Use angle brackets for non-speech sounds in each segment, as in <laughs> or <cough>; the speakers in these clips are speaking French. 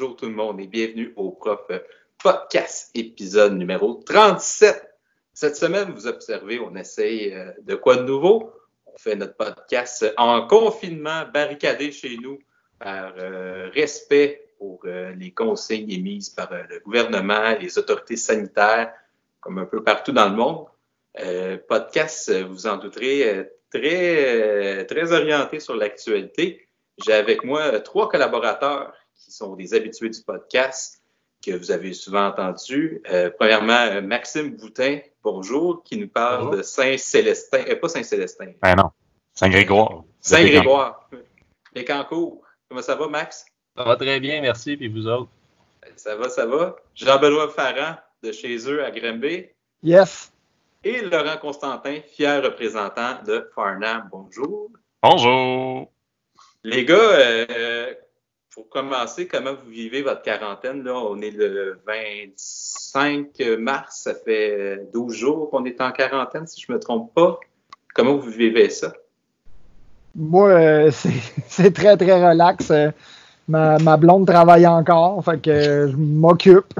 bonjour tout le monde et bienvenue au Prof Podcast épisode numéro 37. Cette semaine, vous observez, on essaye euh, de quoi de nouveau? On fait notre podcast en confinement, barricadé chez nous par euh, respect pour euh, les consignes émises par le gouvernement, les autorités sanitaires, comme un peu partout dans le monde. podcast, vous en douterez, très, très orienté sur l'actualité. J'ai avec moi trois collaborateurs qui sont des habitués du podcast que vous avez souvent entendu. Euh, premièrement, euh, Maxime Boutin, bonjour, qui nous parle de Saint-Célestin, euh, pas Saint-Célestin. Ben non, Saint-Grégoire. Saint-Grégoire. Bécancourt. Comment ça va, Max? Ça va très bien, merci, puis vous autres? Ça va, ça va. Jean-Benoît Farran, de chez eux à Grimby. Yes. Et Laurent Constantin, fier représentant de Farnham. Bonjour. Bonjour. Les gars, euh, pour commencer, comment vous vivez votre quarantaine? Là? On est le 25 mars, ça fait 12 jours qu'on est en quarantaine, si je ne me trompe pas. Comment vous vivez ça? Moi, euh, <laughs> c'est très, très relax. Euh, ma, blonde travaille encore, fait que je m'occupe.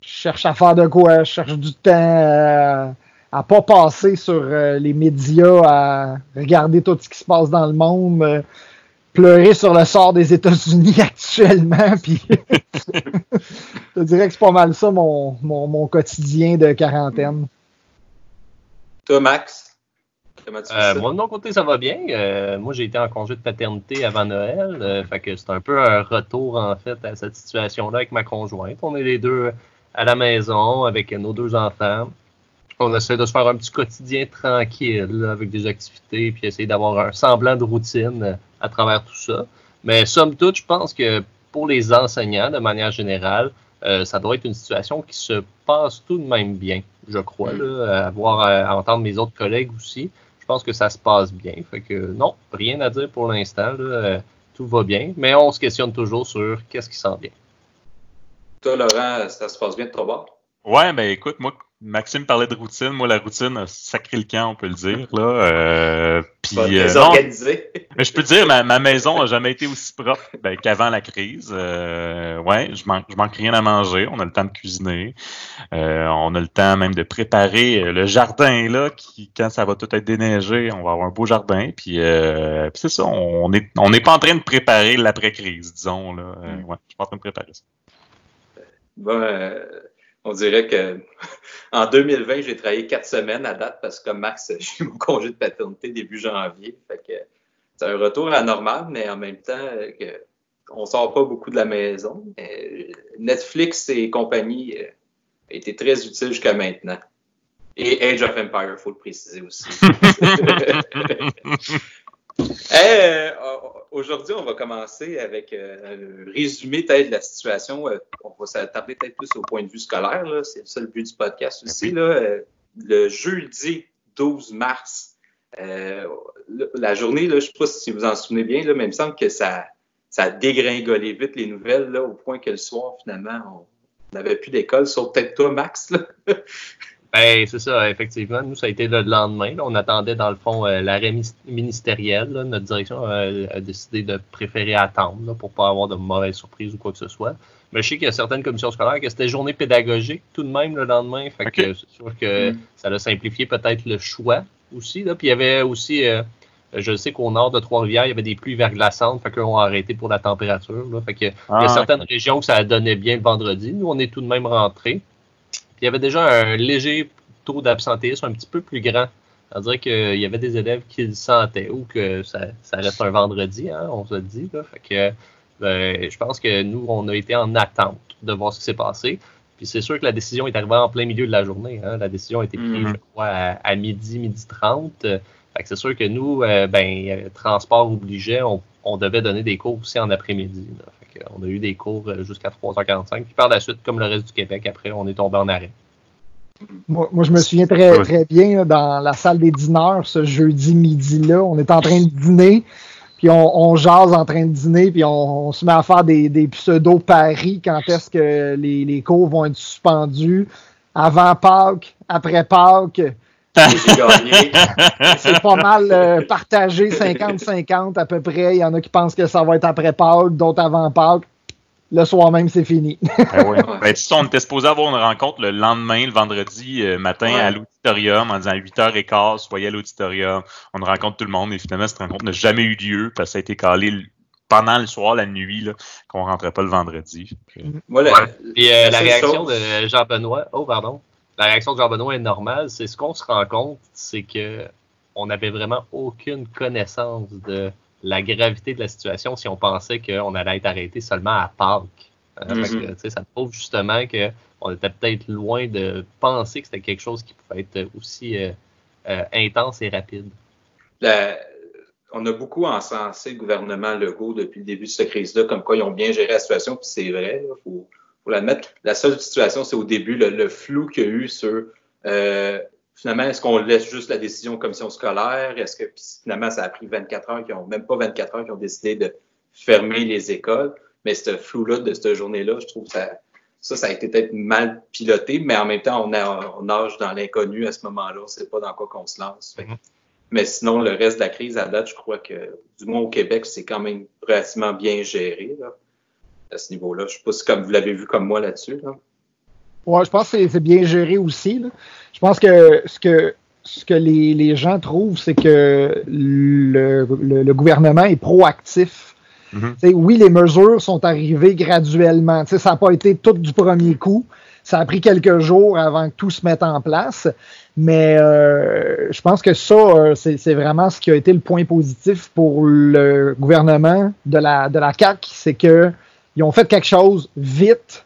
Je cherche à faire de quoi, je cherche du temps à, pas passer sur euh, les médias, à regarder tout ce qui se passe dans le monde pleurer sur le sort des États-Unis <laughs> actuellement. Puis <laughs> je dirais que c'est pas mal ça mon, mon, quotidien de quarantaine. Toi, Max? Euh, moi, de mon côté, ça va bien. Euh, moi, j'ai été en congé de paternité avant Noël. Euh, fait que c'est un peu un retour, en fait, à cette situation-là avec ma conjointe. On est les deux à la maison avec nos deux enfants on essaie de se faire un petit quotidien tranquille avec des activités, puis essayer d'avoir un semblant de routine euh, à travers tout ça. Mais somme toute, je pense que pour les enseignants, de manière générale, euh, ça doit être une situation qui se passe tout de même bien, je crois, là, à, voir, à entendre mes autres collègues aussi. Je pense que ça se passe bien. Fait que non, rien à dire pour l'instant. Euh, tout va bien, mais on se questionne toujours sur qu'est-ce qui sent bien. Toi, Laurent, ça se passe bien de ton bord? Ouais, ben écoute, moi, Maxime parlait de routine. Moi, la routine a sacré le camp, on peut le dire. Là. Euh, puis, euh, mais je peux te dire, ma, ma maison n'a jamais été aussi propre ben, qu'avant la crise. Euh, ouais, je manque, je manque rien à manger. On a le temps de cuisiner. Euh, on a le temps même de préparer le jardin là, qui, quand ça va tout être déneigé, on va avoir un beau jardin. Puis, euh, c'est ça, on est, on n'est pas en train de préparer l'après-crise, disons. Là. Mm. ouais, je suis pas en train de préparer ça. Bon, on dirait que <laughs> en 2020, j'ai travaillé quatre semaines à date parce que comme Max, <laughs> j'ai mon congé de paternité début janvier. Fait que c'est un retour à normal, mais en même temps, que on sort pas beaucoup de la maison. Netflix et compagnie euh, été très utiles jusqu'à maintenant. Et Age of Empire, il faut le préciser aussi. <laughs> Euh, aujourd'hui, on va commencer avec euh, un résumé peut-être de la situation. Euh, on va s'attarder peut-être plus au point de vue scolaire. C'est ça le but du podcast aussi. Là. le jeudi 12 mars, la journée, là, je ne sais pas si vous en souvenez bien, là, mais il me semble que ça, ça a dégringolé vite les nouvelles là, au point que le soir, finalement, on n'avait plus d'école, sauf peut-être toi, Max. <laughs> Ben, c'est ça, effectivement. Nous, ça a été le lendemain. On attendait, dans le fond, euh, l'arrêt ministériel. Notre direction a décidé de préférer attendre pour pas avoir de mauvaises surprises ou quoi que ce soit. Mais je sais qu'il y a certaines commissions scolaires que c'était journée pédagogique tout de même le lendemain. Fait que c'est sûr que ça a simplifié peut-être le choix aussi. Là. Puis il y avait aussi, euh, je sais qu'au nord de Trois-Rivières, il y avait des pluies verglaçantes. Fait qu'on a arrêté pour la température. Là. Fait que, il y a ah, certaines régions que ça donnait bien le vendredi. Nous, on est tout de même rentrés il y avait déjà un léger taux d'absentéisme un petit peu plus grand. C'est-à-dire qu'il y avait des élèves qui le sentaient ou que ça, reste un vendredi, hein, on se dit. Fait que, ben, je pense que nous, on a été en attente de voir ce qui s'est passé. Puis c'est sûr que la décision est arrivée en plein milieu de la journée. Hein. La décision a été prise, mm-hmm. je crois, à, midi, midi 30. Fait que c'est sûr que nous, euh, ben, transport obligé, on, devait donner des cours aussi en après-midi. On a eu des cours euh, jusqu'à 3h45. Puis par la suite, comme le reste du Québec, après, on est tombé en arrêt. Moi, je me souviens très, très bien dans la salle des dîneurs ce jeudi midi-là. On est en train de dîner, puis on, jase en train de dîner, puis on, se met à faire des, pseudo-paris quand est-ce que les, les, cours vont être suspendus. Avant Pâques, après Pâques. <laughs> C'est pas mal euh, partagé 50-50 à peu près. Il y en a qui pensent que ça va être après Pâques, d'autres avant Pâques. le soir même, c'est fini. Ben oui. <laughs> Ben, on était supposé avoir une rencontre le lendemain, le vendredi euh, matin, Ouais. à l'auditorium, en disant 8h15, soyez à l'auditorium. On rencontre tout le monde, et finalement, cette rencontre n'a jamais eu lieu, parce que ça a été calé pendant le soir, la nuit, qu'on rentrait pas le vendredi. La, Puis euh, la réaction chose- de Jean-Benoît, oh pardon, la réaction de Jean-Benoît est normale. C'est ce qu'on se rend compte, c'est que on n'avait vraiment aucune connaissance de la gravité de la situation si on pensait qu'on allait être arrêté seulement à Pâques. Hein, que, Mhm. tu sais, ça prouve justement que on était peut-être loin de penser que c'était quelque chose qui pouvait être aussi euh, euh, intense et rapide. la- on a beaucoup encensé le gouvernement Legault depuis le début de cette crise-là, comme quoi ils ont bien géré la situation, puis c'est vrai, il faut, faut l'admettre. La seule situation, c'est au début, le, le flou qu'il y a eu sur euh, finalement, est-ce qu'on laisse juste la décision aux commissions scolaires? Est-ce que finalement, ça a pris 24 heures, qui ont même pas 24 heures, qui ont décidé de fermer les écoles. Mais ce flou-là de cette journée-là, je trouve que ça, ça, ça a été peut-être mal piloté, mais en même temps, on, a, on nage dans l'inconnu à ce moment-là. On ne sait pas dans quoi qu'on se lance. Fait Mhm. Mais sinon, le reste de la crise, à date, je crois que, du moins au Québec, c'est quand même relativement bien géré là, à ce niveau-là. Je ne sais pas si comme vous l'avez vu comme moi là-dessus. Là. Ouais, je pense que c'est- bien géré aussi. là. Je pense que ce que, ce que les, les gens trouvent, c'est que le, le- le gouvernement est proactif. Mhm. Sais, oui, les mesures sont arrivées graduellement. Tu sais, ça n'a pas été tout du premier coup. Ça a pris quelques jours avant que tout se mette en place. Mais euh, je pense que ça, euh, c'est c'est vraiment ce qui a été le point positif pour le gouvernement de la, de la CAQ, c'est que ils ont fait quelque chose vite.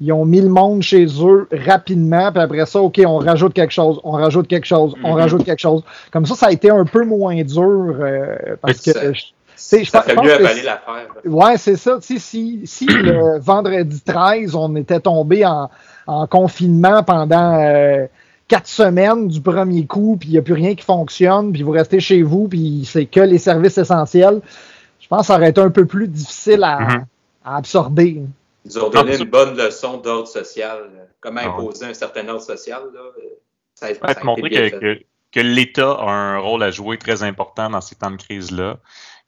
Ils ont mis le monde chez eux rapidement, puis après ça, OK, on rajoute quelque chose, on rajoute quelque chose, on Mhm. rajoute quelque chose. Comme ça, ça a été un peu moins dur euh, parce que Ça- je- ça fait mieux avaler l'affaire. Ouais, c'est ça. Si, si <clears throat> le vendredi 13, on était tombé en, en confinement pendant euh, quatre semaines du premier coup, puis il n'y a plus rien qui fonctionne, puis vous restez chez vous, puis c'est que les services essentiels, je pense que ça aurait été un peu plus difficile à, Mhm. À absorber. Ils ont donné une bonne leçon d'ordre social. Comment Ah ouais. imposer un certain ordre social. Là. Ça a, Ouais, ça a te été montrer bien que, fait. que, que l'État a un rôle à jouer très important dans ces temps de crise-là.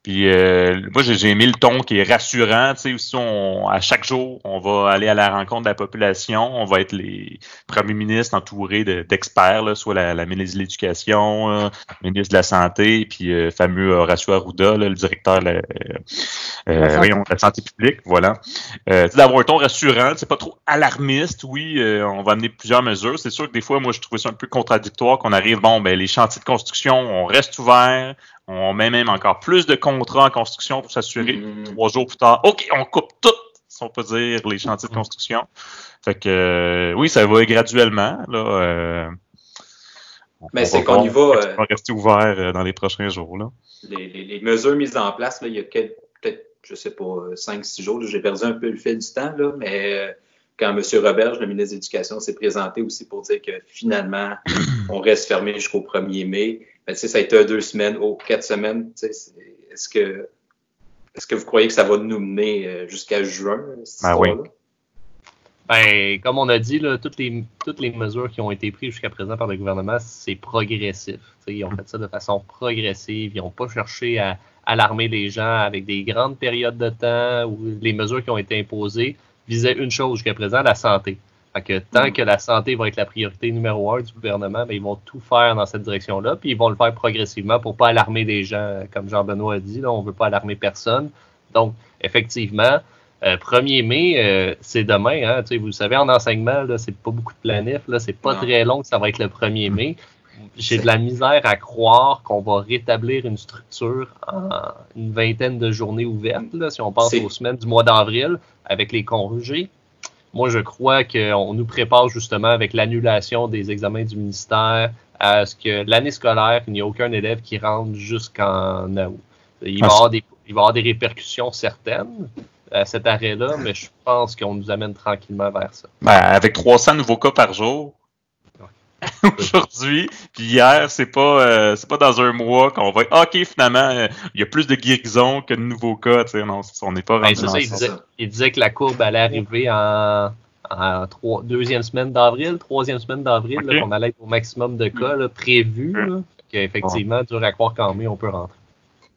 Puis euh, moi, j'ai aimé le ton qui est rassurant. Tu sais, aussi, on, à chaque jour, on va aller à la rencontre de la population. On va être les premiers ministres entourés de- d'experts, soit la, la ministre de l'Éducation, euh, ministre de la Santé, puis euh, fameux Horacio Arruda, là, le directeur de la, euh, euh, La santé publique. Voilà. Euh, tu sais, d'avoir un ton rassurant, c'est pas trop alarmiste. Oui, euh, on va amener plusieurs mesures. C'est sûr que des fois, moi, je trouvais ça un peu contradictoire qu'on arrive, bon, ben, les chantiers de construction, on reste ouvert, on met même encore plus de contrats en construction pour s'assurer. Mhm. Trois jours plus tard, OK, on coupe tout, si on peut dire, les chantiers de construction. Fait que, euh, oui, ça va graduellement, là. euh, Mais c'est qu'on y va, on va rester ouvert euh, dans les prochains jours, là. les, les- les mesures mises en place, là, il y a peut-être, je sais pas, 5-6 jours, j'ai perdu un peu le fil du temps, là, mais quand M. Roberge, le ministre de l'Éducation, s'est présenté aussi pour dire que finalement, <coughs> on reste fermé jusqu'au 1er mai, ben, tu sais, ça a été deux semaines, oh, quatre semaines. tu sais, c'est- Est-ce que, est-ce que vous croyez que ça va nous mener euh, jusqu'à juin, cette Ben oui. histoire-là? Ben, comme on a dit, là, toutes, les, toutes les mesures qui ont été prises jusqu'à présent par le gouvernement, c'est progressif. T'sais, ils ont fait ça de façon progressive. Ils n'ont pas cherché à alarmer les gens avec des grandes périodes de temps où les mesures qui ont été imposées visaient une chose jusqu'à présent, la santé. Fait que tant Mm. que la santé va être la priorité numéro un du gouvernement, ben, ils vont tout faire dans cette direction-là, puis ils vont le faire progressivement pour pas alarmer les gens. Comme Jean-Benoît a dit, là, on veut pas alarmer personne. Donc, effectivement, euh, 1er mai, euh, c'est demain. Hein, vous le savez, en enseignement, c'est pas beaucoup de planif. Là, c'est pas Non. très long que ça va être le 1er mai. J'ai de la misère à croire qu'on va rétablir une structure en une vingtaine de journées ouvertes, là, si on pense aux semaines du mois d'avril, avec les congés. Moi, je crois qu'on nous prépare justement avec l'annulation des examens du ministère à ce que l'année scolaire, il n'y a aucun élève qui rentre jusqu'en août. Il va, y Ah, avoir des, il va avoir des répercussions certaines à cet arrêt-là, mais je pense qu'on nous amène tranquillement vers ça. Ben, avec 300 nouveaux cas par jour. <laughs> <laughs> Aujourd'hui, puis hier, c'est pas euh, c'est pas dans un mois qu'on va être OK finalement, euh, il y a plus de guérisons que de nouveaux cas, tu sais non, on n'est pas Ben, rendu dans ça, il disait, il disait que la courbe allait arriver en, en trois- deuxième semaine d'avril, troisième semaine d'avril, qu'on allait être au maximum de cas là, prévus. Là, effectivement, dur à croire qu'en mai, on peut rentrer.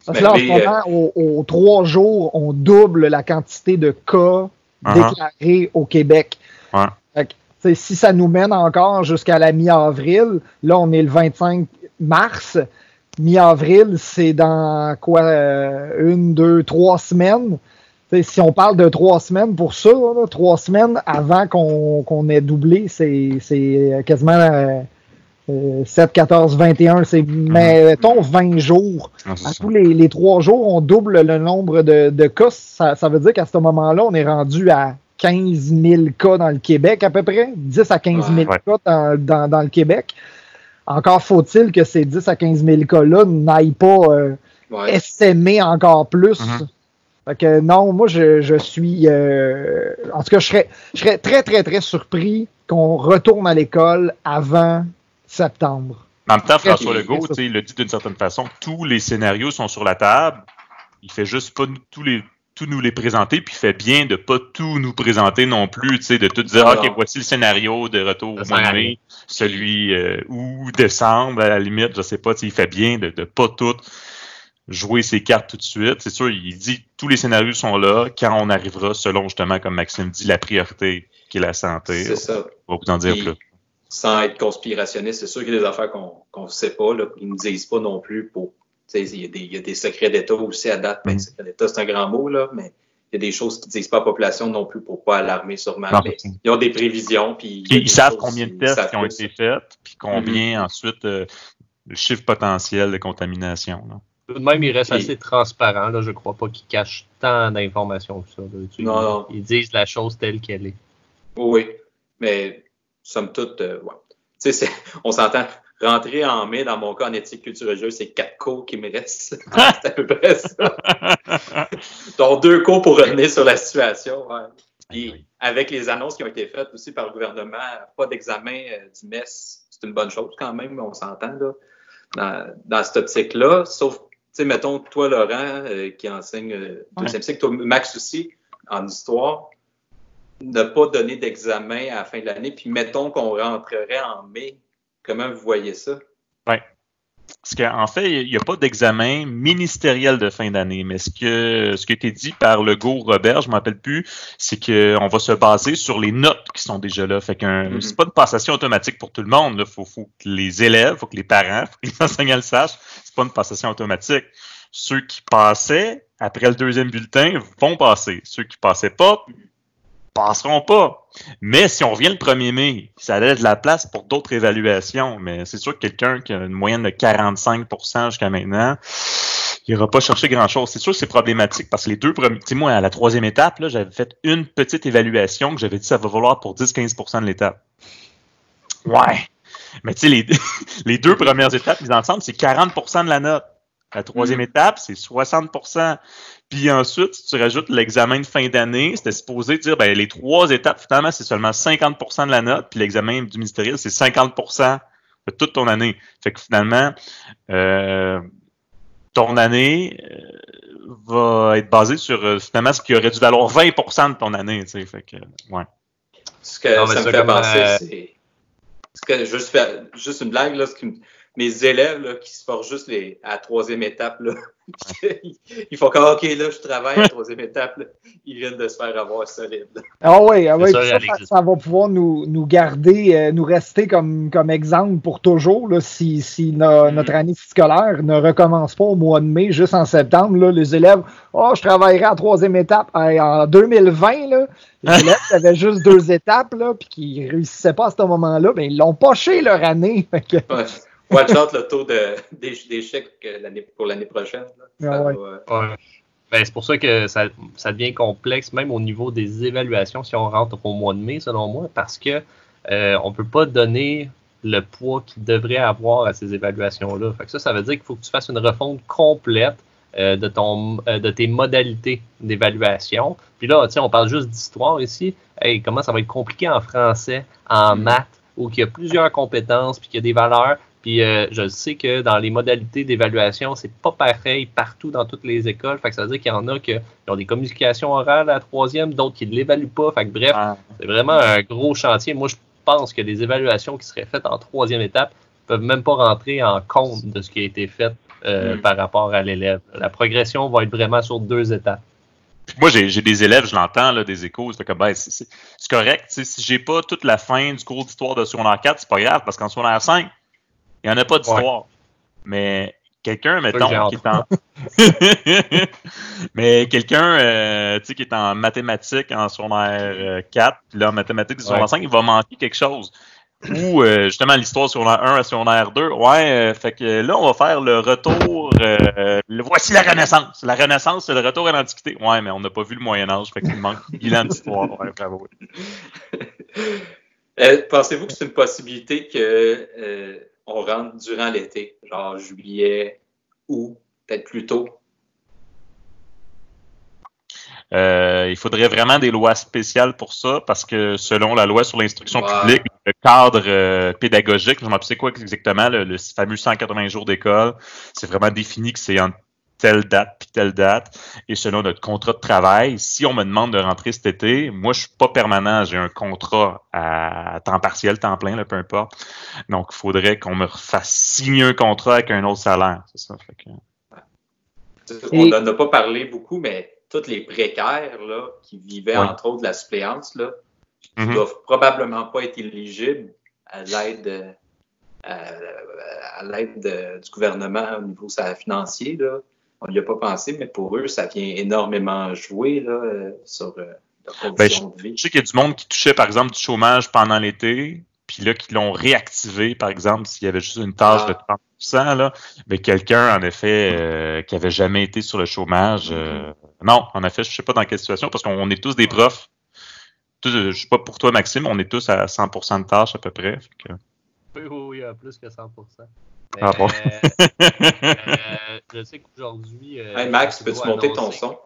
Parce que là, en ce euh, moment, aux, aux trois jours, on double la quantité de cas Uh-huh. déclarés au Québec. Ouais. Fait que, si ça nous mène encore jusqu'à la mi-avril, là, on est le 25 mars. Mi-avril, c'est dans quoi? euh, une, deux, trois semaines? Si on parle de trois semaines pour ça, là, trois semaines avant qu'on ait doublé, c'est quasiment euh, euh, 7, 14, 21. C'est, mettons 20 jours. C'est À tous les, les trois jours, on double le nombre de, de cas. Ça, ça veut dire qu'à ce moment-là, on est rendu à 15 000 cas dans le Québec à peu près. 10 à 15 000 Ouais. cas dans, dans- dans le Québec. Encore faut-il que ces 10 à 15 000 cas-là n'aillent pas euh, Ouais. essaimer encore plus. Mhm. Fait que non, moi je, je suis euh, en tout cas je serais, je serais très très très surpris qu'on retourne à l'école avant septembre. En même temps, François Legault, il le dit d'une certaine façon, tous les scénarios sont sur la table. Il fait juste pas tous les tout nous les présenter, puis il fait bien de pas tout nous présenter non plus, tu sais, de tout dire, Non, OK, voici le scénario de retour au mois de mai, celui euh, ou décembre, à la limite, je sais pas, tu sais, il fait bien de, de pas tout jouer ses cartes tout de suite. C'est sûr, il dit tous les scénarios sont là quand on arrivera, selon justement, comme Maxime dit, la priorité qui est la santé. C'est ça. On va vous en dire Puis, plus. Sans être conspirationniste, c'est sûr qu'il y a des affaires qu'on ne sait pas, qu'ils ne nous disent pas non plus pour. Il y, a des- il y a des secrets d'État aussi à date. Ben, Mhm. secret d'État, c'est un grand mot, là, mais il y a des choses qu'ils ne disent pas à la population non plus pour pas alarmer sûrement. Non, Mais ils ont des prévisions. Puis ils savent combien de tests qui ont été faits, puis combien ensuite euh, le chiffre potentiel de contamination. là. Tout de même, il reste Puis- assez transparent. Là. Je ne crois pas qu'ils cachent tant d'informations que ça. là. Tu- Non, non. Ils disent la chose telle qu'elle est. Oui, mais somme toute, euh, ouais. On s'entend. Rentrer en mai, dans mon cas, en éthique culture religieuse, c'est quatre cours qui me restent. <laughs> c'est à peu près ça. <laughs> Donc, deux cours pour revenir sur la situation. ouais. Puis, avec les annonces qui ont été faites aussi par le gouvernement, pas d'examen euh, du MES, c'est une bonne chose quand même, on s'entend là, dans, dans cette optique-là. Sauf, tu sais, mettons, toi, Laurent, euh, qui enseigne euh, deuxième cycle, toi, Max aussi, en histoire, ne pas donner d'examen à la fin de l'année, puis mettons qu'on rentrerait en mai. Comment vous voyez ça? Parce qu'en fait, il n'y a pas d'examen ministériel de fin d'année, mais ce que ce qui a été dit par Legault Robert, je ne me rappelle plus, c'est qu'on va se baser sur les notes qui sont déjà là. Fait qu'un Mhm. c'est pas une passation automatique pour tout le monde. Il faut, faut que les élèves, faut que les parents, faut que les <laughs> enseignants le sachent. C'est pas une passation automatique. Ceux qui passaient après le deuxième bulletin vont passer. Ceux qui passaient pas passeront pas. Mais si on revient le 1er mai, ça laisse de la place pour d'autres évaluations. Mais c'est sûr que quelqu'un qui a une moyenne de 45% jusqu'à maintenant, il n'ira pas chercher grand-chose. C'est sûr que c'est problématique parce que les deux premiers... Tu sais, moi, à la troisième étape, là, j'avais fait une petite évaluation que j'avais dit ça va valoir pour 10-15% de l'étape. Ouais. Mais tu sais, les, <laughs> les deux premières étapes mises ensemble, c'est 40% de la note. La troisième étape, c'est 60% Puis ensuite, si tu rajoutes l'examen de fin d'année, c'était supposé dire, ben, les trois étapes, finalement, c'est seulement 50% de la note, puis l'examen du ministériel, c'est 50% de toute ton année. Fait que finalement, euh, ton année euh, va être basée sur, euh, finalement, ce qui aurait dû valoir 20% de ton année, tu sais. Fait que, ouais. Ce que Non, ça me fait penser, euh, c'est. ce que juste, faire- juste une blague, là, ce qui me- mes élèves là, qui se forcent juste les, à la troisième étape, là, <laughs> ils, font comme OK, là, je travaille à la troisième étape, là. ils viennent de se faire avoir solide. là. Ah oui, ah oui, ça, va pouvoir nous, nous garder, euh, nous rester comme, comme exemple pour toujours là, si, si no- Mhm. notre année scolaire ne recommence pas au mois de mai, juste en septembre. Là, les élèves, oh, je travaillerai à la troisième étape. Hey, en 2020, là, les <laughs> élèves avaient juste deux étapes, là, puis qui réussissaient pas à ce moment-là, ben, ils l'ont poché leur année. Fait que, Ouais. Watch out le taux d'échec pour l'année prochaine. Ah ouais. va, Ouais. Ben, c'est pour ça que ça, ça devient complexe, même au niveau des évaluations, si on rentre au mois de mai, selon moi, parce que euh, on peut pas donner le poids qu'il devrait avoir à ces évaluations-là. Fait que ça, ça veut dire qu'il faut que tu fasses une refonte complète euh, de, ton, euh, de tes modalités d'évaluation. Puis là, on parle juste d'histoire ici. Hey, comment ça va être compliqué en français, en Mm. maths, où il y a plusieurs compétences, puis qu'il y a des valeurs. Puis euh, je sais que dans les modalités d'évaluation, c'est pas pareil partout dans toutes les écoles. Fait que ça veut dire qu'il y en a qui ont des communications orales à la troisième, d'autres qui ne l'évaluent pas. Fait que bref, Ah, c'est vraiment un gros chantier. Moi, je pense que les évaluations qui seraient faites en troisième étape peuvent même pas rentrer en compte de ce qui a été fait euh, Mm. par rapport à l'élève. La progression va être vraiment sur deux étapes. Moi, j'ai j'ai des élèves, je l'entends, là, des échos, c'est ben, correct. tu sais, Si j'ai pas toute la fin du cours d'histoire de secondaire 4, c'est pas grave, parce qu'en secondaire 5, il n'y en a pas d'histoire. Mais quelqu'un, mettons, qui est en. <laughs> Mais quelqu'un, euh, tu sais, qui est en mathématiques en secondaire euh, 4, puis là, en mathématiques du secondaire Ouais. 5, il va manquer quelque chose. Ou euh, justement l'histoire secondaire 1 à secondaire 2. Ouais, euh, fait que là, on va faire le retour. euh, le- voici la Renaissance. La Renaissance, c'est le retour à l'Antiquité. Ouais, mais on n'a pas vu le Moyen-Âge, fait qu'il manque un bilan d'histoire. Ouais, bravo. Euh, Pensez-vous que c'est une possibilité que euh, on rentre durant l'été, genre juillet ou peut-être plus tôt? Euh, il faudrait vraiment des lois spéciales pour ça, parce que selon la loi sur l'instruction publique, le cadre euh, pédagogique, je ne sais quoi exactement, le, le fameux 180 jours d'école, c'est vraiment défini que c'est en telle date puis telle date. Et selon notre contrat de travail, si on me demande de rentrer cet été, moi je suis pas permanent, j'ai un contrat à temps partiel, temps plein, là, peu importe. Donc il faudrait qu'on me fasse signer un contrat avec un autre salaire. C'est ça. Fait que- On n'en a pas parlé beaucoup, mais tous les précaires là, qui vivaient Ouais. entre autres de la suppléance, là, qui Mhm. doivent probablement pas être éligibles à l'aide euh, à, à l'aide de- du gouvernement au niveau financier. Là. On n'y a pas pensé, mais pour eux, ça vient énormément jouer là, euh, sur leur Ben, condition de vie. Je sais qu'il y a du monde qui touchait, par exemple, du chômage pendant l'été, puis là, qui l'ont réactivé, par exemple, s'il y avait juste une tâche Ah. de 30 là, mais quelqu'un, en effet, euh, qui avait jamais été sur le chômage, euh, non, en effet, je sais pas dans quelle situation, parce qu'on est tous des profs. Tous, euh, je sais pas pour toi, Maxime, on est tous à 100% de tâches à peu près. fait que- Oui, oui, oui, à plus que 100%. Ah bon? euh, je sais qu'aujourd'hui. euh, Hey, Max, peux-tu monter ton son?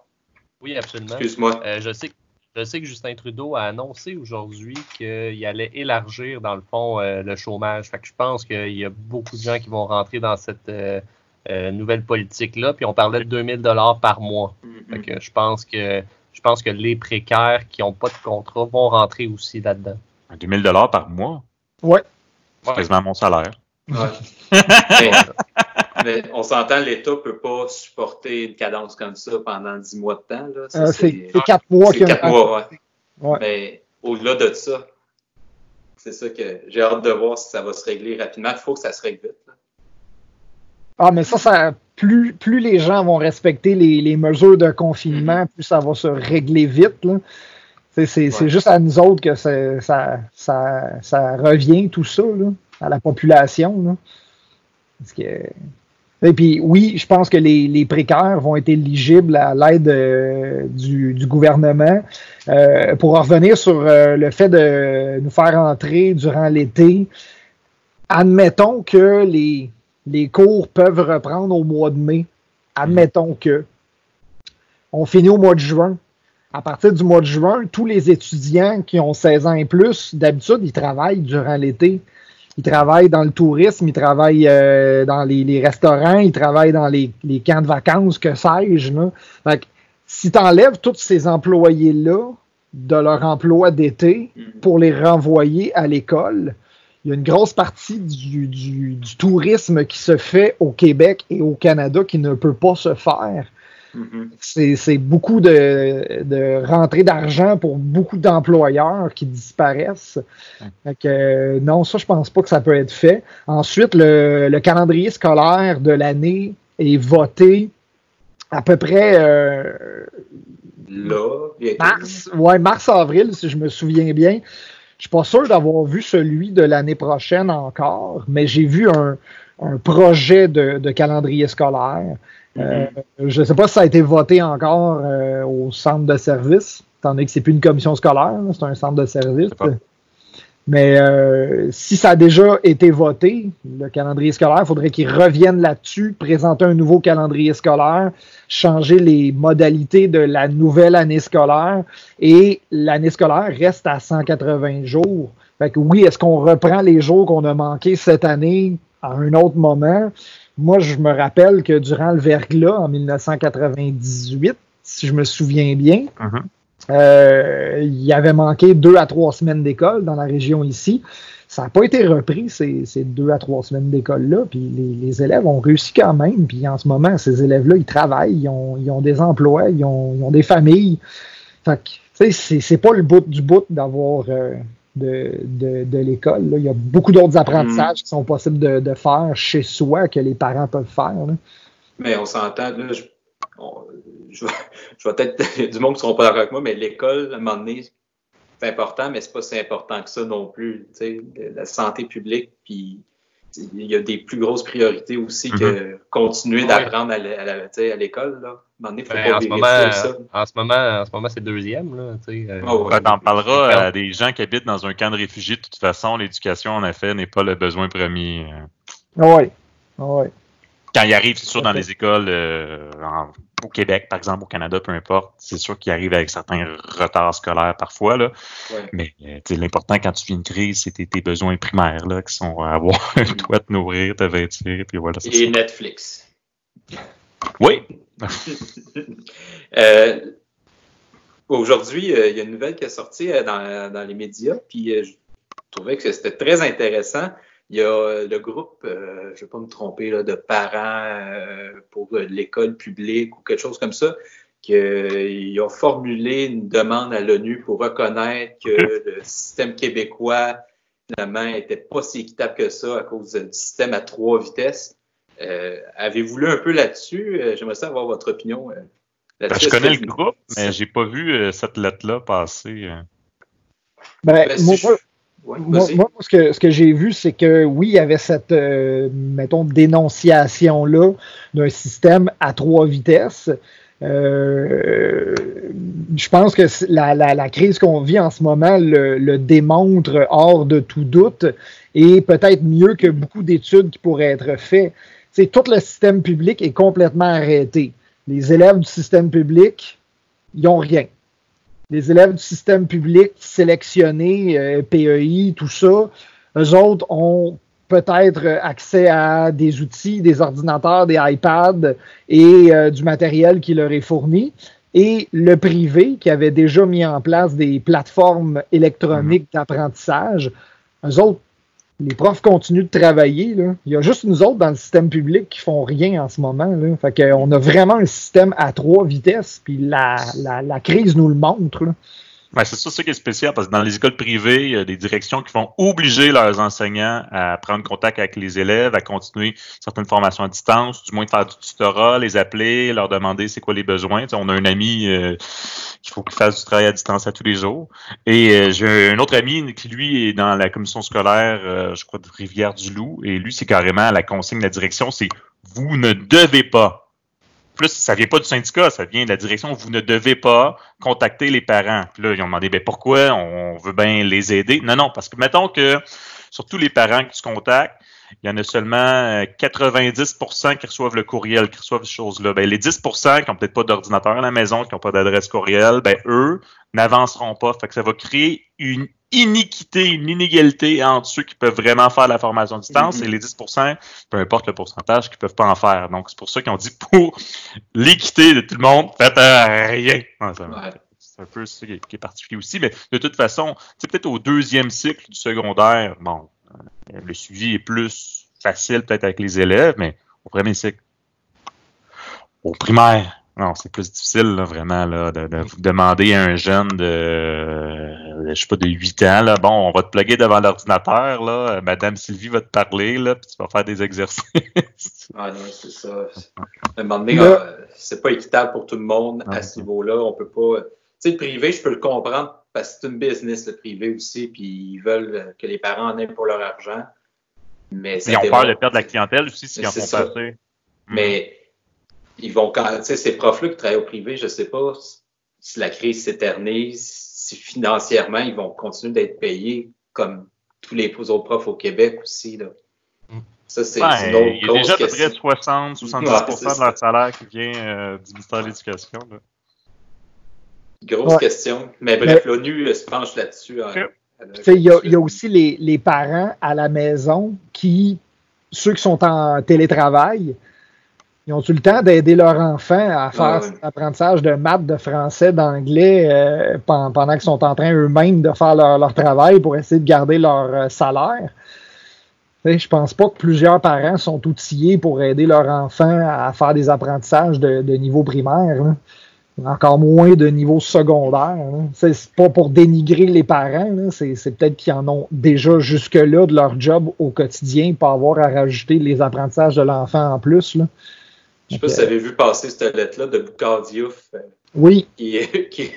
Oui, absolument. Excuse-moi. Euh, je, sais, que- je sais que Justin Trudeau a annoncé aujourd'hui qu'il allait élargir, dans le fond, euh, le chômage. Fait que je pense qu'il y a beaucoup de gens qui vont rentrer dans cette euh, euh, nouvelle politique-là. Puis on parlait de 2000 dollars par mois. Fait Mhm. que je pense que je pense que les précaires qui n'ont pas de contrat vont rentrer aussi là-dedans. 2000 dollars par mois, Ouais. C'est quasiment mon salaire. Ouais. <laughs> mais, mais on s'entend, l'État peut pas supporter une cadence comme ça pendant 10 mois de temps. Là. Ça, Euh, c'est- c'est c'est quatre mois c'est qu'il y a quatre mois, ouais. Ouais. Mais au-delà de ça, c'est ça que j'ai hâte de voir si ça va se régler rapidement. Il faut que ça se règle vite. là. Ah, mais ça, ça plus, plus les gens vont respecter les, les mesures de confinement, plus ça va se régler vite. là. C'est, Ouais. juste à nous autres que ça, ça, ça revient, tout ça, là, à la population. là. Parce que- Et puis, oui, je pense que les, les précaires vont être éligibles à l'aide euh, du, du gouvernement. Euh, pour en revenir sur euh, le fait de nous faire entrer durant l'été, admettons que les, les cours peuvent reprendre au mois de mai. Admettons que. On finit au mois de juin. À partir du mois de juin, tous les étudiants qui ont 16 ans et plus, d'habitude, ils travaillent durant l'été. Ils travaillent dans le tourisme, ils travaillent euh, dans les, les restaurants, ils travaillent dans les, les camps de vacances, que sais-je. là. Fait que, si tu enlèves tous ces employés-là de leur emploi d'été Mhm. pour les renvoyer à l'école, il y a une grosse partie du, du- du tourisme qui se fait au Québec et au Canada qui ne peut pas se faire. Mhm. C'est c'est beaucoup de, de rentrées d'argent pour beaucoup d'employeurs qui disparaissent. Fait que, euh, non, ça, je pense pas que ça peut être fait. Ensuite, le, le calendrier scolaire de l'année est voté à peu près euh, Là, mars, ouais, mars-avril, si je me souviens bien. Je suis pas sûr d'avoir vu celui de l'année prochaine encore, mais j'ai vu un, un projet de, de calendrier scolaire. Euh, je ne sais pas si ça a été voté encore euh, au centre de service, étant donné que c'est plus une commission scolaire, c'est un centre de service. Mais euh, si ça a déjà été voté, le calendrier scolaire, il faudrait qu'ils reviennent là-dessus, présenter un nouveau calendrier scolaire, changer les modalités de la nouvelle année scolaire et l'année scolaire reste à 180 jours. Fait que oui, est-ce qu'on reprend les jours qu'on a manqués cette année à un autre moment? Moi, je me rappelle que durant le verglas en 1998, si je me souviens bien, Mhm. euh, il y avait manqué deux à trois semaines d'école dans la région ici. ça n'a pas été repris ces, ces, deux à trois semaines d'école-là, puis les, les, élèves ont réussi quand même, puis en ce moment, ces élèves-là, ils travaillent, ils ont, ils ont, des emplois, ils ont, ils ont des familles. Fait que, c'est pas le bout du bout d'avoir euh, de, de, de l'école. Il y a beaucoup d'autres apprentissages mm. qui sont possibles de, de, faire chez soi que les parents peuvent faire. Là. Mais on s'entend, là, je, je, je vais peut-être <laughs> du monde qui ne seront pas d'accord avec moi, mais l'école, à un moment donné, c'est important, mais c'est pas si important que ça non plus. La santé publique, puis il y a des plus grosses priorités aussi que mm-hmm. continuer d'apprendre à l'école. Là. Ben, en, ce moment, ça. en ce moment, en ce moment, c'est deuxième. Là, euh, oh, ouais. T'en parleras à des gens qui habitent dans un camp de réfugiés. De toute façon, l'éducation, en effet, n'est pas le besoin premier. Oui. Oui quand il arrive, c'est sûr, dans les écoles euh, au Québec, par exemple, au Canada, peu importe, c'est sûr qu'il arrive avec certains retards scolaires parfois. Là. Ouais. Mais euh, l'important quand tu vis une crise, c'est tes, besoins primaires là, qui sont avoir <laughs> un toit, te nourrir, te vêtir, puis voilà. Et ça. Netflix. Oui. <laughs> euh, Aujourd'hui, euh, il y a une nouvelle qui est sortie dans, dans les médias, puis je trouvais que c'était très intéressant. Il y a euh, le groupe, euh, je ne vais pas me tromper, là, de parents euh, pour l'école publique ou quelque chose comme ça, qu'ils ont formulé une demande à l'ONU pour reconnaître que le système québécois, finalement, n'était pas si équitable que ça à cause du système à trois vitesses. Avez-vous lu un peu là-dessus? J'aimerais savoir votre opinion. Ben, je connais le groupe, mais j'ai pas vu cette lettre-là passer. Ben, ben, moi, moi, ce que, ce que j'ai vu, c'est que oui, il y avait cette, euh, mettons, dénonciation-là d'un système à trois vitesses. Euh, je pense que la, la, la crise qu'on vit en ce moment le, le, démontre hors de tout doute et peut-être mieux que beaucoup d'études qui pourraient être faites. C'est tout le système public est complètement arrêté. Les élèves du système public, ils n'ont rien les élèves du système public sélectionnés, euh, PEI, tout ça, eux autres ont peut-être accès à des outils, des ordinateurs, des iPads et euh, du matériel qui leur est fourni. Et le privé, qui avait déjà mis en place des plateformes électroniques mm-hmm. d'apprentissage, eux autres les profs continuent de travailler. Là. Il y a juste nous autres dans le système public qui font rien en ce moment. Là. Fait qu'on a vraiment un système à trois vitesses, puis la, la, la crise nous le montre. Là. Ben, c'est ça, ça qui est spécial, parce que dans les écoles privées, il y a des directions qui vont obliger leurs enseignants à prendre contact avec les élèves, à continuer certaines formations à distance, du moins de faire du tutorat, les appeler, leur demander c'est quoi les besoins. on a un ami euh, qu'il faut qu'il fasse du travail à distance à tous les jours. Et euh, j'ai un autre ami qui, lui, est dans la commission scolaire, euh, je crois, de Rivière-du-Loup, et lui, c'est carrément la consigne de la direction, c'est vous ne devez pas plus, ça vient pas du syndicat, ça vient de la direction. Vous ne devez pas contacter les parents. Puis là, ils ont demandé, ben pourquoi on veut bien les aider? Non, non, parce que mettons que sur tous les parents que tu contactes, il y en a seulement 90% euh, qui reçoivent le courriel, qui reçoivent ces choses-là. Ben, les 10% qui n'ont peut-être pas d'ordinateur à la maison, qui n'ont pas d'adresse courriel, ben, eux n'avanceront pas. Fait que ça va créer une iniquité, une inégalité entre ceux qui peuvent vraiment faire la formation à distance mm-hmm. et les 10 peu importe le pourcentage, qui peuvent pas en faire. Donc, c'est pour ça qu'ils ont dit pour l'équité de tout le monde, faites rien. c'est un peu ça qui est, particulier aussi, mais de toute façon, c'est peut-être au deuxième cycle du secondaire, bon, euh, le suivi est plus facile peut-être avec les élèves, mais au premier cycle, au primaire, non, c'est plus difficile, vraiment, là, de, de, vous demander à un jeune de, je sais pas, de 8 ans, là, bon, on va te plugger devant l'ordinateur, là, Madame Sylvie va te parler, là, puis tu vas faire des exercices. <laughs> ah non, c'est ça. À un moment donné, euh, c'est pas équitable pour tout le monde à ce niveau-là. On peut pas. Tu sais, le privé, je peux le comprendre parce que c'est une business, le privé aussi, puis ils veulent que les parents en aient pour leur argent. Mais ils ont peur de perdre la clientèle aussi s'ils en font passer. Mais ils vont quand, tu sais, ces profs-là qui travaillent au privé, je sais pas si la crise s'éternise, si financièrement ils vont continuer d'être payés comme tous les autres profs au Québec aussi, là. Mm. Ça, c'est ouais, Il y a déjà à peu près 60, 70% de leur salaire qui vient euh, du ministère de l'Éducation. Grosse question. Mais bref, l'ONU se penche là-dessus. Hein. Il y, y, a aussi les, les, parents à la maison qui, ceux qui sont en télétravail, ils ont eu le temps d'aider leur enfant à faire ouais. l'apprentissage de maths, de français, d'anglais euh, pen- pendant qu'ils sont en train eux-mêmes de faire leur, leur travail pour essayer de garder leur euh, salaire. Sais, Je pense pas que plusieurs parents sont outillés pour aider leur enfant à faire des apprentissages de, de niveau primaire. là. Encore moins de niveau secondaire. C'est pas pour dénigrer les parents. c'est peut-être qu'ils en ont déjà jusque-là de leur job au quotidien, pas avoir à rajouter les apprentissages de l'enfant en plus. Là. Je sais pas si vous avez vu passer cette lettre-là de Boucard Diouf euh, Oui, qui, <laughs> qui,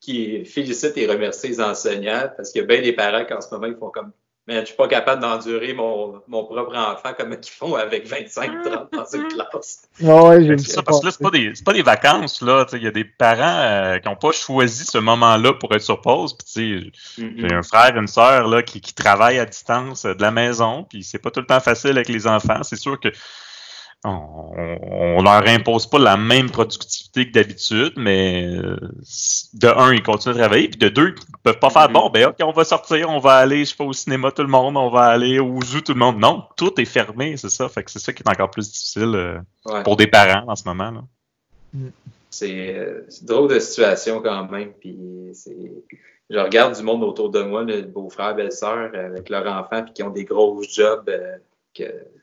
qui félicite et remercie les enseignants parce qu'il y a bien des parents qui en ce moment ils font comme Mais je suis pas capable d'endurer mon, mon propre enfant comme ils font avec 25-30 dans une classe. ouais, j'ai ça parce que là, c'est pas des, c'est pas des vacances, là. Tu sais, Il y a des parents euh, qui n'ont pas choisi ce moment-là pour être sur pause. Puis, tu sais, Mhm. j'ai un frère, une sœur là, qui, qui travaillent à distance euh, de la maison, puis c'est pas tout le temps facile avec les enfants. C'est sûr que on, on leur impose pas la même productivité que d'habitude, mais euh, de un, ils continuent de travailler, puis de deux, ils peuvent pas faire Mhm. bon, ben ok, on va sortir, on va aller, je sais pas, au cinéma tout le monde, on va aller au zoo tout le monde. Non, tout est fermé, c'est ça. Fait que c'est ça qui est encore plus difficile euh, Ouais. pour des parents en ce moment. Là. C'est euh, c'est drôle de situation quand même. Puis c'est, je regarde du monde autour de moi, le beau-frère, belle-sœur, avec leurs enfants, puis qui ont des gros jobs, euh,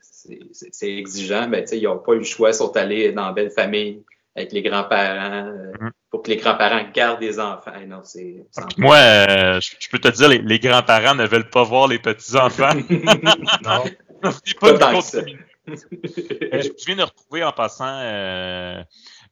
c'est, exigeant. Ben, tu sais, ils n'ont pas eu le choix, ils sont allés dans la belle famille avec les grands-parents euh, Mhm. pour que les grands-parents gardent des enfants. Eh non, c'est. Moi, euh, je, je peux te dire, les, les grands-parents ne veulent pas voir les petits-enfants. <laughs> Non. <laughs> C'est Pas pas tant une que ça. continuité. Je je viens de retrouver en passant euh,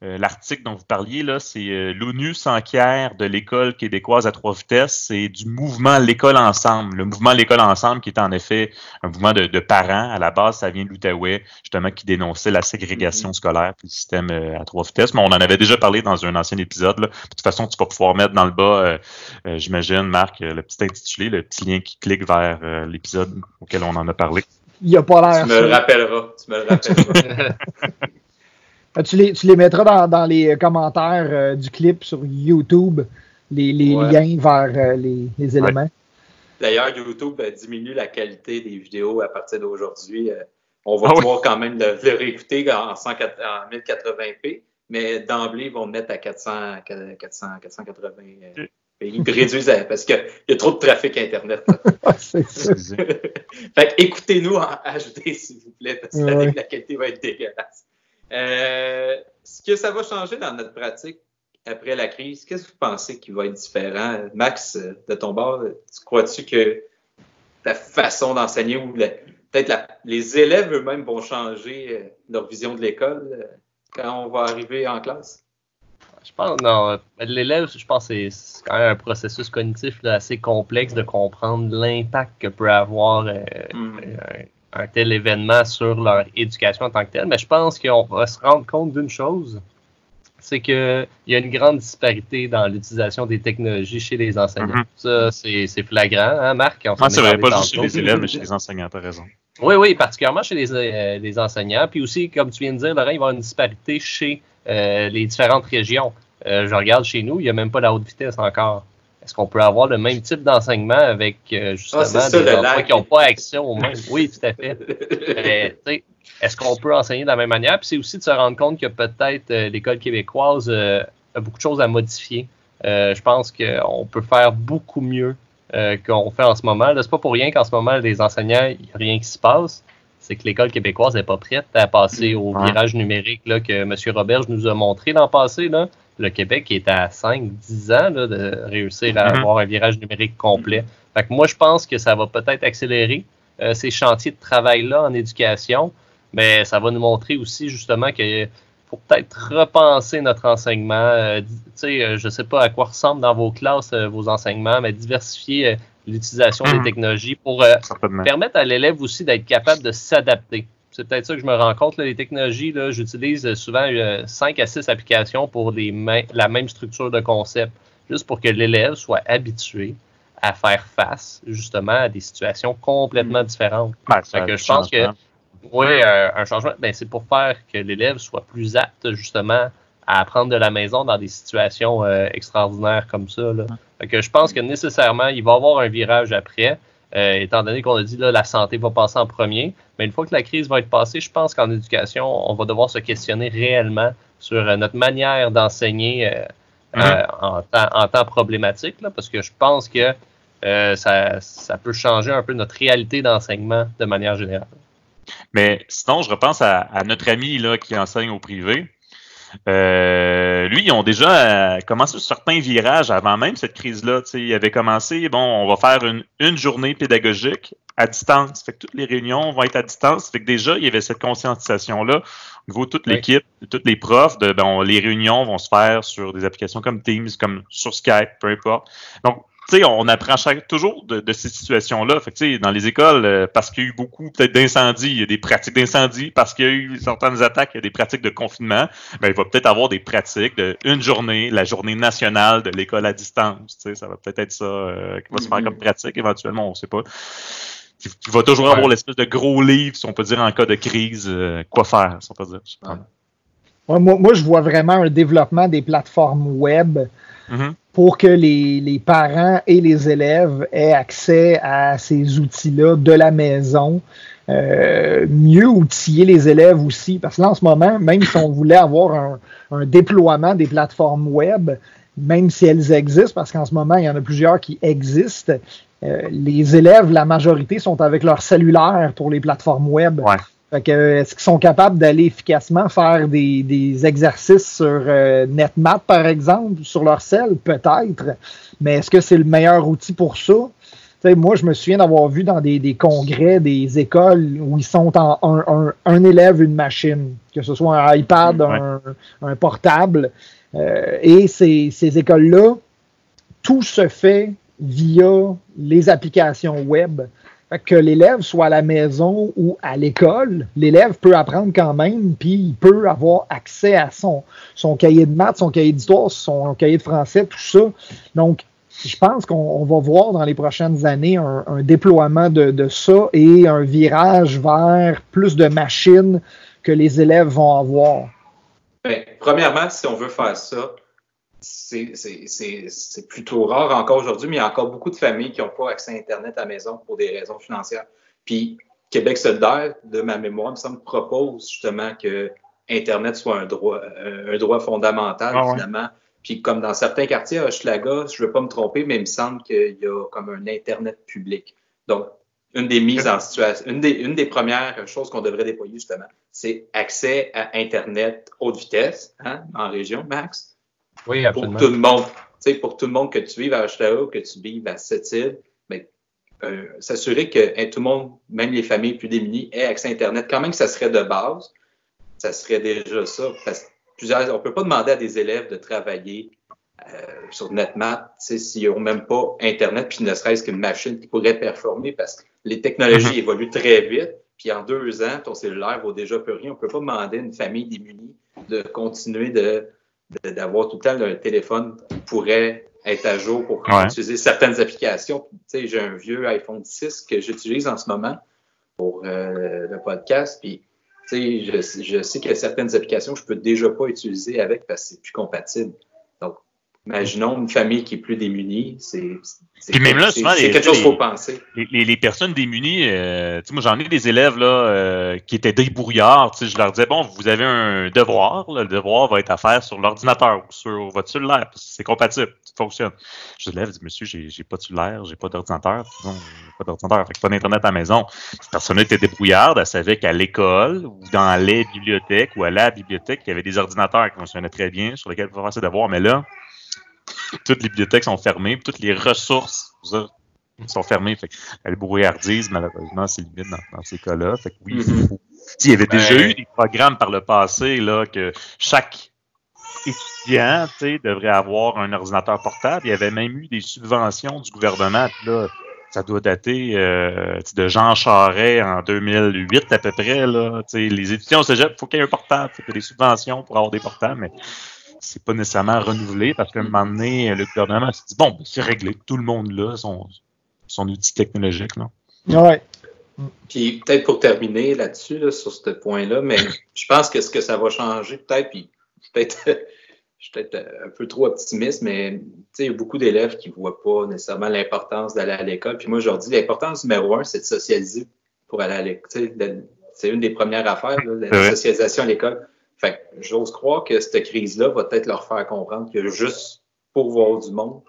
euh, l'article dont vous parliez, là, c'est euh, l'ONU s'enquiert de l'école québécoise à trois vitesses. C'est du mouvement L'école ensemble. Le mouvement L'école ensemble, qui est en effet un mouvement de, de parents. À la base, ça vient de l'Outaouais, justement, qui dénonçait la ségrégation Mhm. scolaire puis le système euh, à trois vitesses. Mais on en avait déjà parlé dans un ancien épisode. Là. De toute façon, tu vas pouvoir mettre dans le bas, euh, euh, j'imagine, Marc, euh, le petit intitulé, le petit lien qui clique vers euh, l'épisode auquel on en a parlé. Il a pas l'air Tu me le rappelleras. Tu me le rappelleras. <laughs> Ah, Tu les, tu les mettras dans, dans les commentaires euh, du clip sur YouTube, les, les Ouais. liens vers euh, les, les éléments. D'ailleurs, YouTube euh, diminue la qualité des vidéos à partir d'aujourd'hui. Euh, on va Ah oui. pouvoir quand même le, le réécouter en, 100 en 1080p, mais d'emblée, ils vont le mettre à 400, 400 480. euh, Ils réduisent à- parce qu'il y a trop de trafic Internet. Ah, <laughs> c'est ça. <laughs> fait que écoutez-nous en HD, s'il vous plaît, parce que Ouais. la qualité va être dégueulasse. Euh, ce que ça va changer dans notre pratique après la crise, qu'est-ce que vous pensez qui va être différent? Max, euh, de ton bord, tu crois-tu que la façon d'enseigner ou peut-être les élèves eux-mêmes vont changer euh, leur vision de l'école quand on va arriver en classe? Je pense, non, l'élève, je pense que c'est- quand même un processus cognitif là, assez complexe de comprendre l'impact que peut avoir euh, Hmm. Un, tel événement sur leur éducation en tant que telle. Mais je pense qu'on va se rendre compte d'une chose, c'est qu'il y a une grande disparité dans l'utilisation des technologies chez les enseignants. Mhm. Ça, c'est flagrant, hein, Marc? On s'en Moi, est c'est vrai, pas juste chez les élèves, mais chez les enseignants, t'as raison. Oui, oui, particulièrement chez les, euh, les enseignants. Puis aussi, comme tu viens de dire, Laurent, il va y avoir une disparité chez euh, les différentes régions. Euh, je regarde chez nous, il n'y a même pas la haute vitesse encore. Est-ce qu'on peut avoir le même type d'enseignement avec euh, justement Ah, ça, des enfants qui n'ont pas accès au même? Oui, tout à fait. <laughs> Mais, sais, Est-ce qu'on peut enseigner de la même manière? Puis c'est aussi de se rendre compte que peut-être euh, l'école québécoise euh, a beaucoup de choses à modifier. Euh, je pense qu'on peut faire beaucoup mieux euh, qu'on fait en ce moment. Là, C'est pas pour rien qu'en ce moment, les enseignants, il n'y a rien qui se passe. C'est que l'école québécoise n'est pas prête à passer au Ouais. virage numérique là, que M. Roberge nous a montré l'an passé. Là. Le Québec est à 5-10 ans là, de réussir à Mhm. avoir un virage numérique complet. Fait que moi, je pense que ça va peut-être accélérer euh, ces chantiers de travail-là en éducation, mais ça va nous montrer aussi justement que faut peut-être repenser notre enseignement. Euh, di- tu sais, euh, je sais pas à quoi ressemblent dans vos classes euh, vos enseignements, mais diversifier euh, l'utilisation des Mhm. technologies pour euh, permettre à l'élève aussi d'être capable de s'adapter. C'est peut-être ça que je me rends compte. là, les technologies, j'utilise euh, souvent 5 à 6 applications pour main- la même structure de concept, juste pour que l'élève soit habitué à faire face justement à des situations complètement différentes. Ouais, ça Fait que je pense que oui, euh, un changement, ben, c'est pour faire que l'élève soit plus apte justement à apprendre de la maison dans des situations euh, extraordinaires comme ça. Là. Fait que je pense que nécessairement, il va y avoir un virage après. euh, étant donné qu'on a dit là, la santé va passer en premier. Mais une fois que la crise va être passée, je pense qu'en éducation, on va devoir se questionner réellement sur euh, notre manière d'enseigner euh, Mhm. en, temps, en temps problématique, là, parce que je pense que ça, ça peut changer un peu notre réalité d'enseignement de manière générale. Mais sinon, je repense à, à notre ami là, qui enseigne au privé. Euh, lui, ils ont déjà euh, commencé certains virages avant même cette crise-là. Il avait commencé, bon, on va faire une, une journée pédagogique à distance. Fait que toutes les réunions vont être à distance. Fait que déjà, il y avait cette conscientisation-là au niveau de toute l'équipe, de toutes les profs, de bon, les réunions vont se faire sur des applications comme Teams, comme sur Skype, peu importe. Donc, sais, on apprend chaque, toujours de, de ces situations-là. Fait que, tu sais, dans les écoles, euh, parce qu'il y a eu beaucoup peut-être d'incendies, il y a des pratiques d'incendie, parce qu'il y a eu certaines attaques, il y a des pratiques de confinement, ben, il va peut-être avoir des pratiques de une journée, la journée nationale de l'école à distance. Tu sais, ça va peut-être être ça euh, qui va se faire comme pratique éventuellement, on sait pas. Il il va toujours Ouais. avoir l'espèce de gros livre, si on peut dire, en cas de crise, euh, quoi faire, si on peut dire. Ouais. Ouais, moi, moi, je vois vraiment un développement des plateformes web Mhm. Pour que les, les parents et les élèves aient accès à ces outils-là de la maison. Euh, mieux outiller les élèves aussi, parce que là, en ce moment, même si on voulait avoir un, déploiement des plateformes web, même si elles existent, parce qu'en ce moment, il y en a plusieurs qui existent, euh, les élèves, la majorité, sont avec leur cellulaire pour les plateformes web. Fait que, est-ce qu'ils sont capables d'aller efficacement faire des, des exercices sur euh, NetMath, par exemple, sur leur cell? Peut-être. Mais est-ce que c'est le meilleur outil pour ça? Moi, je me souviens d'avoir vu dans des, des congrès, des écoles où ils sont en un, un- un élève, une machine, que ce soit un iPad, Ouais. un, un portable. Euh, et ces, ces écoles-là, tout se fait via les applications web. Que l'élève soit à la maison ou à l'école, l'élève peut apprendre quand même, puis il peut avoir accès à son, son cahier de maths, son cahier d'histoire, son cahier de français, tout ça. Donc, je pense qu'on on va voir dans les prochaines années un, déploiement de, de ça et un virage vers plus de machines que les élèves vont avoir. Ben, premièrement, si on veut faire ça, c'est- plutôt rare encore aujourd'hui, mais il y a encore beaucoup de familles qui n'ont pas accès à Internet à la maison pour des raisons financières. Puis Québec solidaire, de ma mémoire, me semble, propose justement que Internet soit un droit, euh, un droit fondamental, Ah ouais. finalement. Puis comme dans certains quartiers à Hochelaga, je ne veux pas me tromper, mais il me semble qu'il y a comme un Internet public. Donc, une des mises en situation, une des, une des premières choses qu'on devrait déployer, justement, c'est accès à Internet haute vitesse, hein, en région, Max, Oui, pour absolument. tout le monde. Tu sais, pour tout le monde, que tu vives à ou que tu vives à Sept-Îles, mais euh, s'assurer que hein, tout le monde, même les familles plus démunies, aient accès à Internet. Quand même que ça serait de base, ça serait déjà ça. Parce que plusieurs, on ne peut pas demander à des élèves de travailler euh, sur NetMath s'ils n'ont même pas Internet, puis ne serait-ce qu'une machine qui pourrait performer parce que les technologies évoluent très vite. Puis en deux ans, ton cellulaire vaut déjà plus rien. On ne peut pas demander à une famille démunie de continuer de- d'avoir tout le temps un téléphone qui pourrait être à jour pour Ouais. utiliser certaines applications. Tu sais, j'ai un vieux iPhone 6 que j'utilise en ce moment pour euh, le podcast. Puis, tu sais, je, je sais qu'il y a certaines applications que je peux déjà pas utiliser avec parce que c'est plus compatible. Imaginons une famille qui est plus démunie. C'est même là, c'est- souvent, les- quelque chose les- qu'il faut penser. les, les- les personnes démunies, euh, tu sais, moi j'en ai des élèves là euh, qui étaient débrouillards. Tu sais, je leur disais bon, vous avez un devoir, là, le devoir va être à faire sur l'ordinateur ou sur votre cellulaire, parce que c'est compatible, ça fonctionne. Je dis, dis monsieur, j'ai pas de cellulaire, j'ai pas d'ordinateur, non, j'ai pas d'ordinateur, fait que pas d'internet à la maison. Cette personne était débrouillarde, elle savait qu'à l'école ou dans les bibliothèques ou à la bibliothèque, il y avait des ordinateurs qui fonctionnaient très bien, sur lesquels on pouvait faire ses devoirs, mais là, <laughs> toutes les bibliothèques sont fermées, toutes les ressources ça, sont fermées. Fait que la brouillardise, malheureusement, c'est limite dans, dans ces cas-là. Fait que oui, Mhm. faut- il y avait déjà Ben- eu des programmes par le passé là, que chaque étudiant devrait avoir un ordinateur portable. Il y avait même eu des subventions du gouvernement. Là, ça doit dater euh, de Jean Charest en 2008 à peu près. Là. Les étudiants au cégep, il faut qu'il y ait un portable. Il faut y ait des subventions pour avoir des portables, mais c'est pas nécessairement renouvelé parce qu'à un moment donné, le gouvernement s'est dit bon, ben, c'est réglé, tout le monde là, son, son outil technologique. Là. Ouais. Puis peut-être pour terminer là-dessus, là, sur ce point-là, mais <coughs> je pense que ce que ça va changer, peut-être, puis peut-être <laughs> je suis peut-être un peu trop optimiste, mais il y a beaucoup d'élèves qui ne voient pas nécessairement l'importance d'aller à l'école. Puis moi, je leur dis, l'importance numéro un, c'est de socialiser pour aller à l'école. C'est une des premières affaires, la socialisation à l'école. Fait j'ose croire que cette crise-là va peut-être leur faire comprendre que juste pour voir du monde,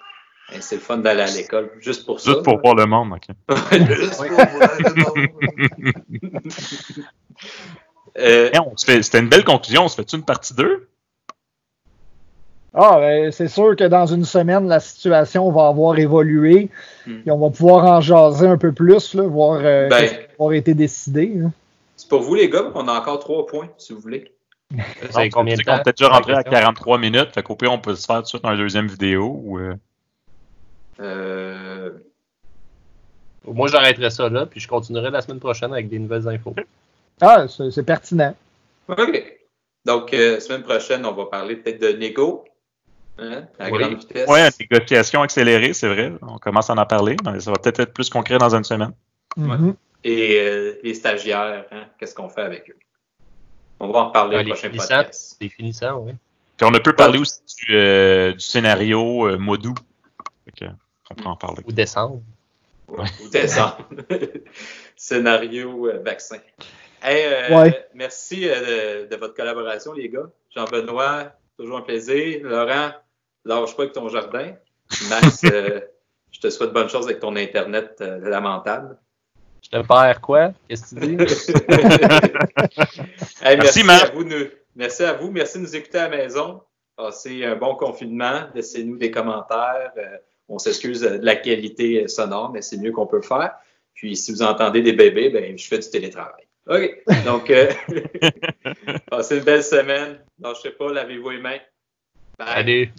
ben, c'est le fun d'aller à l'école. Juste pour ça. <laughs> Juste pour voir le monde, OK. juste pour voir le monde. euh, C'était une belle conclusion. On se fait-tu une partie 2? Ah, ben, c'est sûr que dans une semaine, la situation va avoir évolué. Hmm. Et on va pouvoir en jaser un peu plus, là, voir euh, ben, ce qui avoir été décidé. C'est pour vous, les gars. On a encore trois points, si vous voulez. C'est combien de temps? On est déjà rentré à 43 minutes. Fait qu'au pire, on peut se faire tout de suite une deuxième vidéo. Ou, euh... Euh... Moi, j'arrêterai ça là, puis je continuerai la semaine prochaine avec des nouvelles infos. Ah, c'est pertinent. OK. Donc, euh, semaine prochaine, on va parler peut-être de négo. Hein, à oui. grande vitesse. Oui, négociation accélérée, c'est vrai. On commence à en parler, mais ça va peut-être être plus concret dans une semaine. Mm-hmm. Et euh, les stagiaires, hein, qu'est-ce qu'on fait avec eux? On va en reparler au prochain podcast. C'est finissant, oui. Puis on a peut parler aussi du, euh, du scénario euh, Modou. on peut en parler. Ou décembre. Ou décembre. <laughs> scénario euh, vaccin. Hey, Merci de, votre collaboration, les gars. Jean-Benoît, toujours un plaisir. Laurent, lâche pas avec ton jardin. Max, <laughs> je te souhaite bonne chance avec ton Internet lamentable. Je te perds quoi? Qu'est-ce que tu dis? <laughs> merci, merci, à vous de, merci à vous. Merci de nous écouter à la maison. Passez un bon confinement. Laissez-nous des commentaires. Euh, on s'excuse de la qualité sonore, mais c'est mieux qu'on peut faire. Puis, si vous entendez des bébés, ben, je fais du télétravail. OK. Donc, euh, <laughs> passez une belle semaine. Lâchez pas, lavez-vous les mains. Bye.